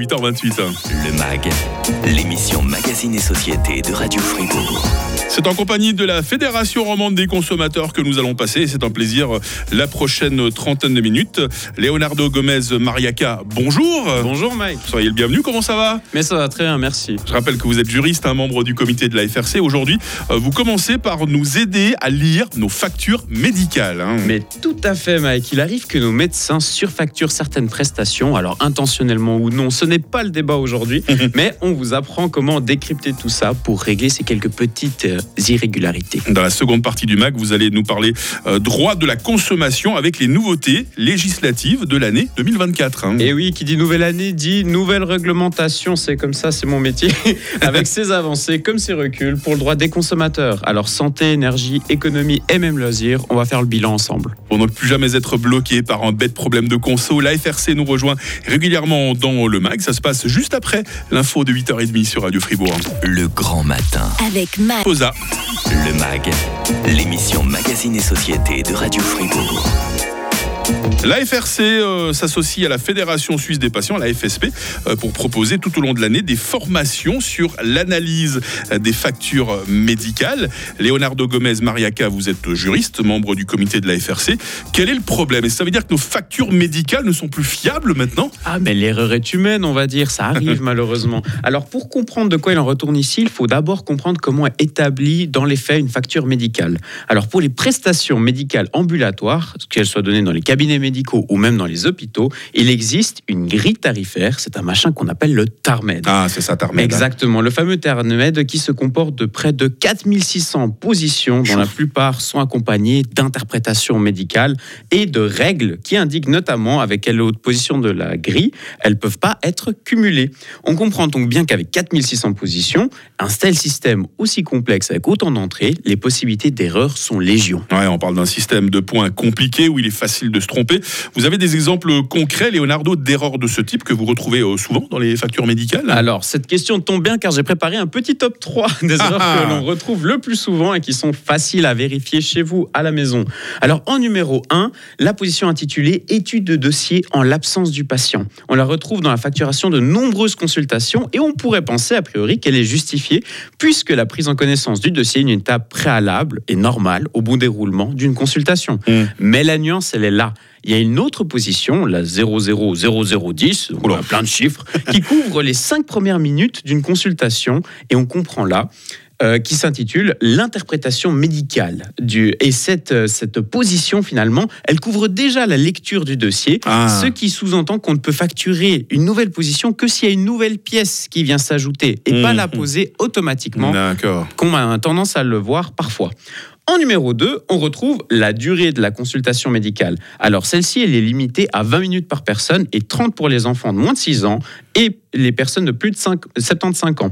8h28. Le MAG, l'émission Magazine et Société de Radio Fribourg. C'est en compagnie de la Fédération romande des consommateurs que nous allons passer. C'est un plaisir la prochaine trentaine de minutes. Leonardo Gomez Mariaca, bonjour. Bonjour Mike. Soyez le bienvenu, comment ça va? Mais ça va très bien, merci. Je rappelle que vous êtes juriste, un membre du comité de la FRC. Aujourd'hui, euh, vous commencez par nous aider à lire nos factures médicales. hein. Mais tout à fait Mike, il arrive que nos médecins surfacturent certaines prestations, alors intentionnellement ou non, ce n'est pas le débat aujourd'hui, mais on vous apprend comment décrypter tout ça pour régler ces quelques petites euh, irrégularités. Dans la seconde partie du MAC, vous allez nous parler euh, droit de la consommation avec les nouveautés législatives de l'année 2024. hein. Et oui, qui dit nouvelle année dit nouvelle réglementation, c'est comme ça, c'est mon métier, avec ses avancées comme ses reculs pour le droit des consommateurs. Alors santé, énergie, économie et même loisirs, on va faire le bilan ensemble. Pour ne plus jamais être bloqué par un bête problème de conso, la FRC nous rejoint régulièrement dans le MAG. Ça se passe juste après l'info de 8h30 sur Radio Fribourg. Le grand matin. Avec Mac. Posa. Le MAG, l'émission Magazine et Société de Radio Fribourg. La FRC euh, s'associe à la Fédération suisse des patients, la FSP, euh, pour proposer tout au long de l'année des formations sur l'analyse euh, des factures médicales. Leonardo Gomez Mariaca, vous êtes juriste, membre du comité de la FRC. Quel est le problème? Et ça veut dire que nos factures médicales ne sont plus fiables maintenant? Ah, mais l'erreur est humaine, on va dire, ça arrive malheureusement. Alors, pour comprendre de quoi il en retourne ici, il faut d'abord comprendre comment est établie dans les faits une facture médicale. Alors, pour les prestations médicales ambulatoires, qu'elles soient données dans les cabinets médicaux ou même dans les hôpitaux, il existe une grille tarifaire, c'est un machin qu'on appelle le TARMED. Ah, c'est ça, Tarmed. Exactement, le fameux TARMED qui se comporte de près de 4600 positions, dont la plupart sont accompagnées d'interprétations médicales et de règles qui indiquent notamment avec quelle autre position de la grille elles peuvent pas être cumulées. On comprend donc bien qu'avec 4600 positions, un tel système aussi complexe avec autant d'entrées, les possibilités d'erreur sont légion. Ouais, on parle d'un système de points compliqué où il est facile de se tromper. Vous avez des exemples concrets, Leonardo, d'erreurs de ce type que vous retrouvez euh, souvent dans les factures médicales? Alors, cette question tombe bien car j'ai préparé un petit top 3 des Ah erreurs ah. que l'on retrouve le plus souvent et qui sont faciles à vérifier chez vous à la maison. Alors, en numéro 1, la position intitulée Étude de dossier en l'absence du patient. On la retrouve dans la facturation de nombreuses consultations et on pourrait penser a priori qu'elle est justifiée puisque la prise en connaissance du dossier est une étape préalable et normale au bon déroulement d'une consultation. Mm. Mais la nuance, elle est là. Il y a une autre position, la 000010, donc on a plein de chiffres, qui couvre les cinq premières minutes d'une consultation. Et on comprend là euh, qui s'intitule L'interprétation médicale. Du, et cette, euh, cette position, finalement, elle couvre déjà la lecture du dossier, Ah. ce qui sous-entend qu'on ne peut facturer une nouvelle position que s'il y a une nouvelle pièce qui vient s'ajouter et pas la poser automatiquement qu'on a tendance à le voir parfois. En numéro 2, on retrouve la durée de la consultation médicale. Alors celle-ci, elle est limitée à 20 minutes par personne et 30 pour les enfants de moins de 6 ans et les personnes de plus de 5 75 ans.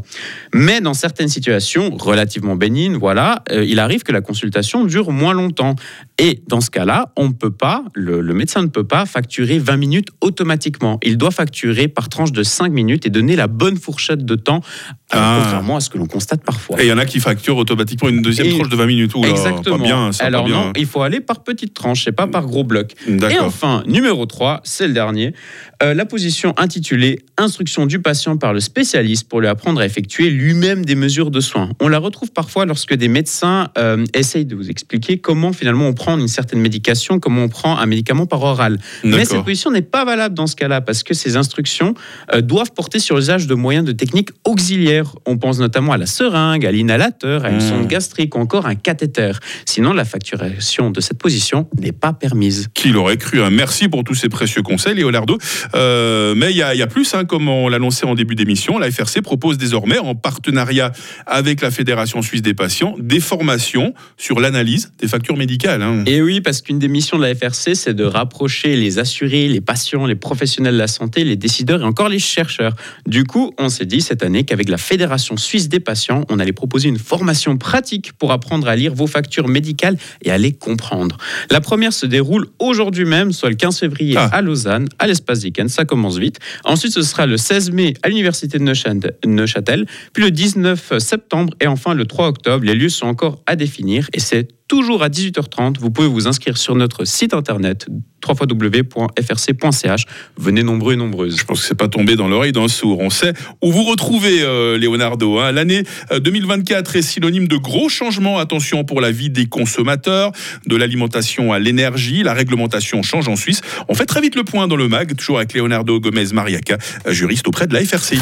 Mais dans certaines situations relativement bénignes, voilà, euh, il arrive que la consultation dure moins longtemps. Et dans ce cas-là, on peut pas, le, le médecin ne peut pas facturer 20 minutes automatiquement. Il doit facturer par tranche de 5 minutes et donner la bonne fourchette de temps, euh, Ah. contrairement à ce que l'on constate parfois. Et il y en a qui facturent automatiquement une deuxième Et- tranche de 20 minutes. Oula, Exactement. Pas bien, ça, pas Alors bien. non, il faut aller par petites tranches et pas par gros blocs. Et enfin, numéro 3, c'est le dernier, euh, la position intitulée Instruction du patient par le spécialiste pour lui apprendre à effectuer lui-même des mesures de soins. On la retrouve parfois lorsque des médecins euh, essayent de vous expliquer comment finalement on prend une certaine médication, comment on prend un médicament par oral. Mais cette position n'est pas valable dans ce cas-là parce que ces instructions euh, doivent porter sur l'usage de moyens de techniques auxiliaires. On pense notamment à la seringue, à l'inhalateur, à une Mmh. sonde gastrique ou encore un cathéter. Sinon, la facturation de cette position n'est pas permise. Qui l'aurait cru hein. Merci pour tous ces précieux conseils, Leonardo. Euh, mais il y, a- il y a plus, hein, comme on l'annonçait en début d'émission, la FRC propose désormais, en partenariat avec la Fédération suisse des patients, des formations sur l'analyse des factures médicales. hein. Et oui, parce qu'une des missions de la FRC, c'est de rapprocher les assurés, les patients, les professionnels de la santé, les décideurs et encore les chercheurs. Du coup, on s'est dit cette année qu'avec la Fédération suisse des patients, on allait proposer une formation pratique pour apprendre à lire vos factures médicales et à les comprendre. La première se déroule aujourd'hui même, soit le 15 février Ah. à Lausanne, à l'espace Ça commence vite. Ensuite, ce sera le 16 mai à l'université de Neuchâtel, puis le 19 septembre et enfin le 3 octobre. Les lieux sont encore à définir et c'est toujours à 18h30. Vous pouvez vous inscrire sur notre site internet www.frc.ch. Venez nombreux et nombreuses. Je pense que c'est pas tombé dans l'oreille d'un sourd. On sait où vous retrouvez, euh, Leonardo. hein. L'année euh, 2024 est synonyme de gros changements. Attention pour la vie des consommateurs, de l'alimentation à l'énergie. La réglementation change en Suisse. On fait très vite le point dans le MAG, toujours avec Leonardo Gomez Mariaca, euh, juriste auprès de la FRC.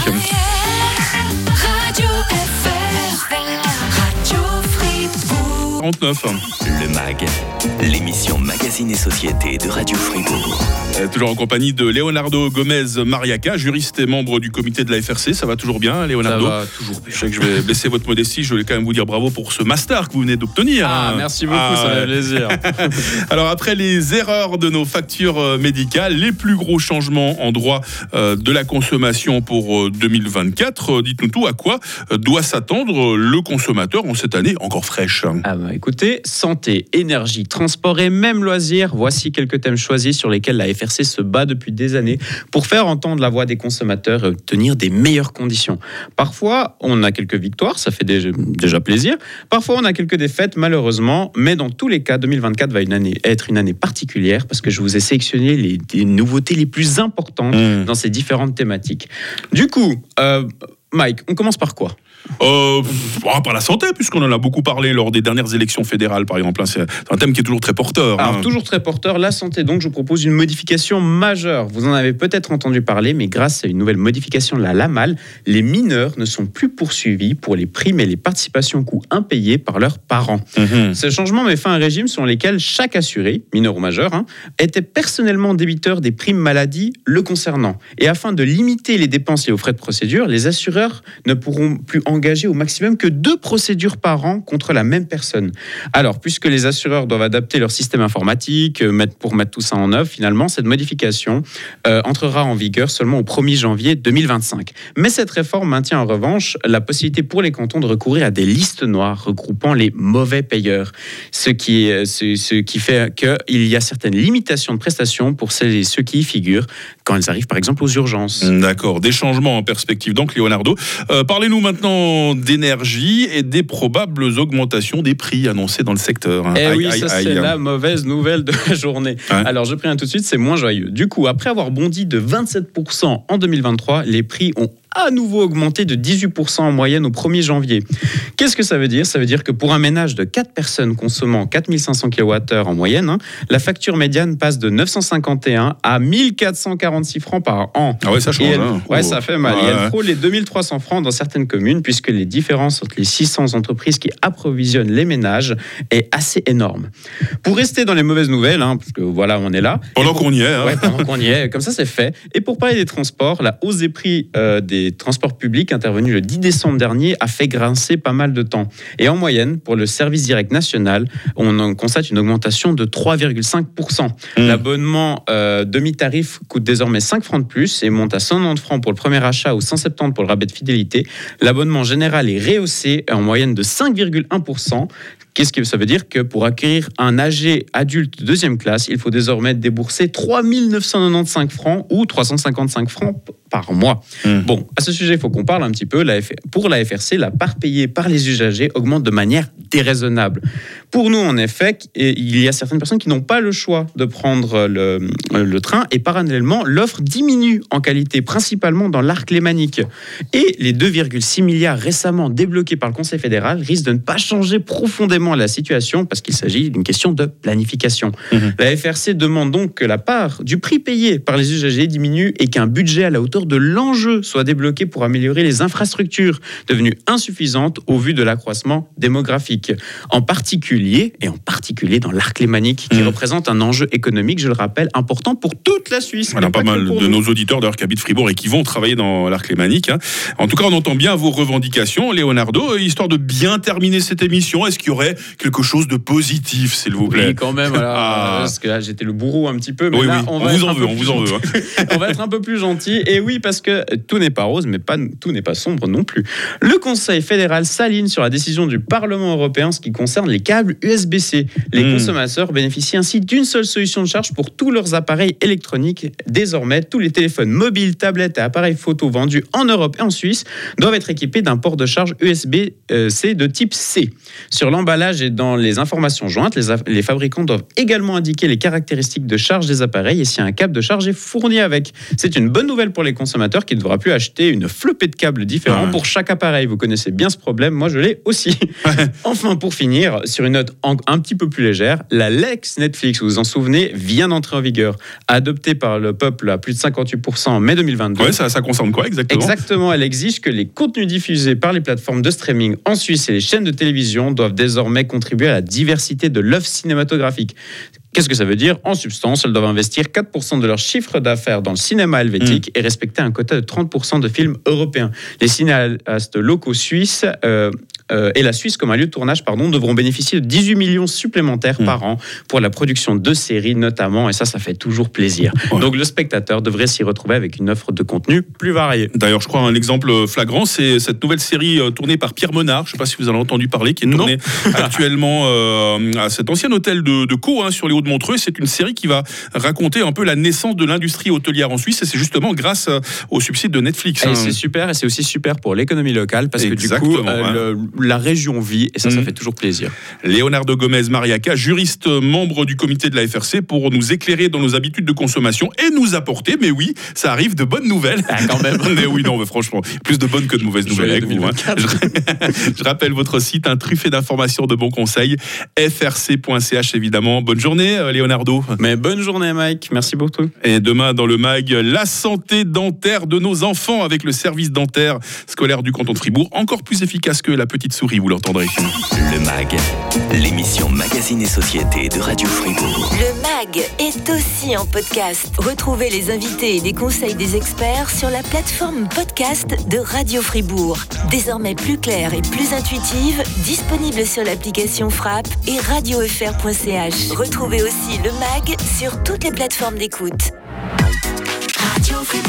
Radio 49. Le MAG, l'émission Magazine et Société de Radio Fribourg. Euh, toujours en compagnie de Leonardo Gomez Mariaca, juriste et membre du comité de la FRC. Ça va toujours bien, Leonardo toujours Je sais que je vais blesser votre modestie. Je voulais quand même vous dire bravo pour ce master que vous venez d'obtenir. Ah, merci beaucoup, Ah, ça ouais. fait plaisir. Alors après les erreurs de nos factures euh, médicales, les plus gros changements en droit euh, de la consommation pour euh, 2024, euh, dites-nous tout, à quoi doit s'attendre le consommateur en cette année encore fraîche? Ah bah écoutez, santé, énergie, transport et même loisirs, voici quelques thèmes choisis sur lesquels la FRC se bat depuis des années pour faire entendre la voix des consommateurs et obtenir des meilleures conditions. Parfois, on a quelques victoires, ça fait déjà, déjà plaisir. Parfois, on a quelques défaites, malheureusement. Mais dans tous les cas, 2024 va une année, être une année particulière parce que je vous ai sélectionné les, les nouveautés les plus importantes Mmh. dans ces différentes thématiques. Du coup, euh, Mike, on commence par quoi? Euh, ah, par la santé, puisqu'on en a beaucoup parlé lors des dernières élections fédérales, par exemple. hein. C'est un thème qui est toujours très porteur. Alors, hein. toujours très porteur, la santé. Donc, je vous propose une modification majeure. Vous en avez peut-être entendu parler, mais grâce à une nouvelle modification de la LAMAL, les mineurs ne sont plus poursuivis pour les primes et les participations coûts impayés par leurs parents. Mhm. Ce changement met fin à un régime selon lequel chaque assuré, mineur ou majeur, hein, était personnellement débiteur des primes maladie le concernant. Et afin de limiter les dépenses liées aux frais de procédure, les assureurs ne pourront plus engager au maximum que deux procédures par an contre la même personne. Alors, puisque les assureurs doivent adapter leur système informatique euh, pour mettre tout ça en œuvre, finalement, cette modification euh, entrera en vigueur seulement au 1er janvier 2025. Mais cette réforme maintient en revanche la possibilité pour les cantons de recourir à des listes noires regroupant les mauvais payeurs, ce qui, ce, ce qui fait qu'il y a certaines limitations de prestations pour celles et ceux qui y figurent quand elles arrivent par exemple aux urgences. D'accord, des changements en perspective. Donc, Leonardo, Euh, parlez-nous maintenant d'énergie et des probables augmentations des prix annoncés dans le secteur. hein. Eh Aïe, oui, aïe, ça c'est la mauvaise nouvelle de la journée. Alors je préviens tout de suite, c'est moins joyeux. Du coup, après avoir bondi de 27% en 2023, les prix ont à nouveau augmenté de 18% en moyenne au 1er janvier. Qu'est-ce que ça veut dire? Ça veut dire que pour un ménage de 4 personnes consommant 4500 kWh en moyenne, hein, la facture médiane passe de 951 à 1446 francs par an. Ah ouais, ça change. Et elle- hein. ouais, Oh. ça fait mal. Et Ouais. elle frôle les 2300 francs dans certaines communes, puisque les différences entre les 600 entreprises qui approvisionnent les ménages est assez énorme. Pour rester dans les mauvaises nouvelles, hein, parce que voilà, on est là. Pendant Et pour- qu'on y est. hein. Ouais, pendant qu'on y est, comme ça c'est fait. Et pour parler des transports, la hausse des prix euh, des transports publics intervenue le 10 décembre dernier a fait grincer pas mal de temps. Et en moyenne, pour le service direct national, on en constate une augmentation de 3,5%. Mmh. L'abonnement euh, demi-tarif coûte désormais 5 francs de plus et monte à 190 francs pour le premier achat ou 170 pour le rabais de fidélité. L'abonnement général est rehaussé en moyenne de 5,1%. Qu'est-ce que ça veut dire Que pour acquérir un âgé adulte de deuxième classe, il faut désormais débourser 3 995 francs ou 355 francs par mois. Mmh. Bon, à ce sujet, il faut qu'on parle un petit peu. Pour la FRC, la part payée par les usagers augmente de manière déraisonnable. Pour nous, en effet, il y a certaines personnes qui n'ont pas le choix de prendre le, le train et parallèlement, l'offre diminue en qualité, principalement dans l'arc lémanique. Et les 2,6 milliards récemment débloqués par le Conseil fédéral risquent de ne pas changer profondément la situation parce qu'il s'agit d'une question de planification. Mhm. La FRC demande donc que la part du prix payé par les usagers diminue et qu'un budget à la hauteur de l'enjeu soit débloqué pour améliorer les infrastructures devenues insuffisantes au vu de l'accroissement démographique. En particulier, et en particulier dans l'arc lémanique, qui Mhm. représente un enjeu économique, je le rappelle, important pour toute la Suisse. On a pas que mal de nous. nos auditeurs d'ailleurs qui habitent Fribourg et qui vont travailler dans l'arc lémanique. hein. En tout cas, on entend bien vos revendications, Leonardo. Euh, Histoire de bien terminer cette émission, est-ce qu'il y aurait quelque chose de positif, s'il vous plaît Oui, quand même, voilà, Ah. parce que là j'étais le bourreau un petit peu, mais Oui, là oui, on vous en veut, on vous en veut. on va être un peu plus gentil. Et oui, parce que tout n'est pas rose, mais pas, tout n'est pas sombre non plus. Le Conseil fédéral s'aligne sur la décision du Parlement européen européen en ce qui concerne les câbles USB-C. Les Hmm. consommateurs bénéficient ainsi d'une seule solution de charge pour tous leurs appareils électroniques. Désormais, tous les téléphones mobiles, tablettes et appareils photo vendus en Europe et en Suisse doivent être équipés d'un port de charge USB-C de type C. Sur l'emballage et dans les informations jointes, les, fabricants doivent également indiquer les caractéristiques de charge des appareils et si un câble de charge est fourni avec. C'est une bonne nouvelle pour les consommateurs qui ne devra plus acheter une flopée de câbles différents pour chaque appareil. Vous connaissez bien ce problème, moi je l'ai aussi. enfin, pour finir, sur une note un petit peu plus légère, la Lex Netflix, vous vous en souvenez, vient d'entrer en vigueur. Adoptée par le peuple à plus de 58% en mai 2022. Ouais, ça, ça concerne quoi exactement? Exactement, elle exige que les contenus diffusés par les plateformes de streaming en Suisse et les chaînes de télévision doivent désormais contribuer à la diversité de l'œuvre cinématographique. Qu'est-ce que ça veut dire? En substance, elles doivent investir 4% de leur chiffre d'affaires dans le cinéma helvétique et respecter un quota de 30% de films européens. Les cinéastes locaux suisses euh, euh, et la Suisse comme un lieu de tournage pardon, devront bénéficier de 18 millions supplémentaires Mm. par an pour la production de séries notamment, et ça, ça fait toujours plaisir. Ouais. Donc le spectateur devrait s'y retrouver avec une offre de contenu plus variée. D'ailleurs, je crois un exemple flagrant, c'est cette nouvelle série euh, tournée par Pierre Menard. Je ne sais pas si vous en avez entendu parler, qui est Non. tournée actuellement euh, à cet ancien hôtel de, de Caux, hein, sur les Hauts-de-Montreux. C'est une série qui va raconter un peu la naissance de l'industrie hôtelière en Suisse, et c'est justement grâce au subside de Netflix. Et hein. c'est super, et c'est aussi super pour l'économie locale parce que du coup, le- la région vit et ça, ça Mhm. fait toujours plaisir. Leonardo Gomez Mariaca, juriste membre du comité de la FRC, pour nous éclairer dans nos habitudes de consommation et nous apporter, mais oui, ça arrive, de bonnes nouvelles. Ah, quand même. mais oui, non, mais franchement, plus de bonnes que de mauvaises nouvelles avec vous. hein. Je, je rappelle votre site, un truffé d'informations, de bons conseils, frc.ch évidemment. Bonne journée, euh, Leonardo. Mais bonne journée, Mike. Merci beaucoup. Et demain, dans le MAG, la santé dentaire de nos enfants avec le service dentaire scolaire du canton de Fribourg, encore plus efficace que la petite souris, vous l'entendrez. Le MAG, l'émission Magazine et Société de Radio Fribourg. Le MAG est aussi en podcast. Retrouvez les invités et les conseils des experts sur la plateforme podcast de Radio Fribourg. Désormais plus claire et plus intuitive, disponible sur l'application Frappe et radiofr.ch. Retrouvez aussi le MAG sur toutes les plateformes d'écoute. Radio Fribourg.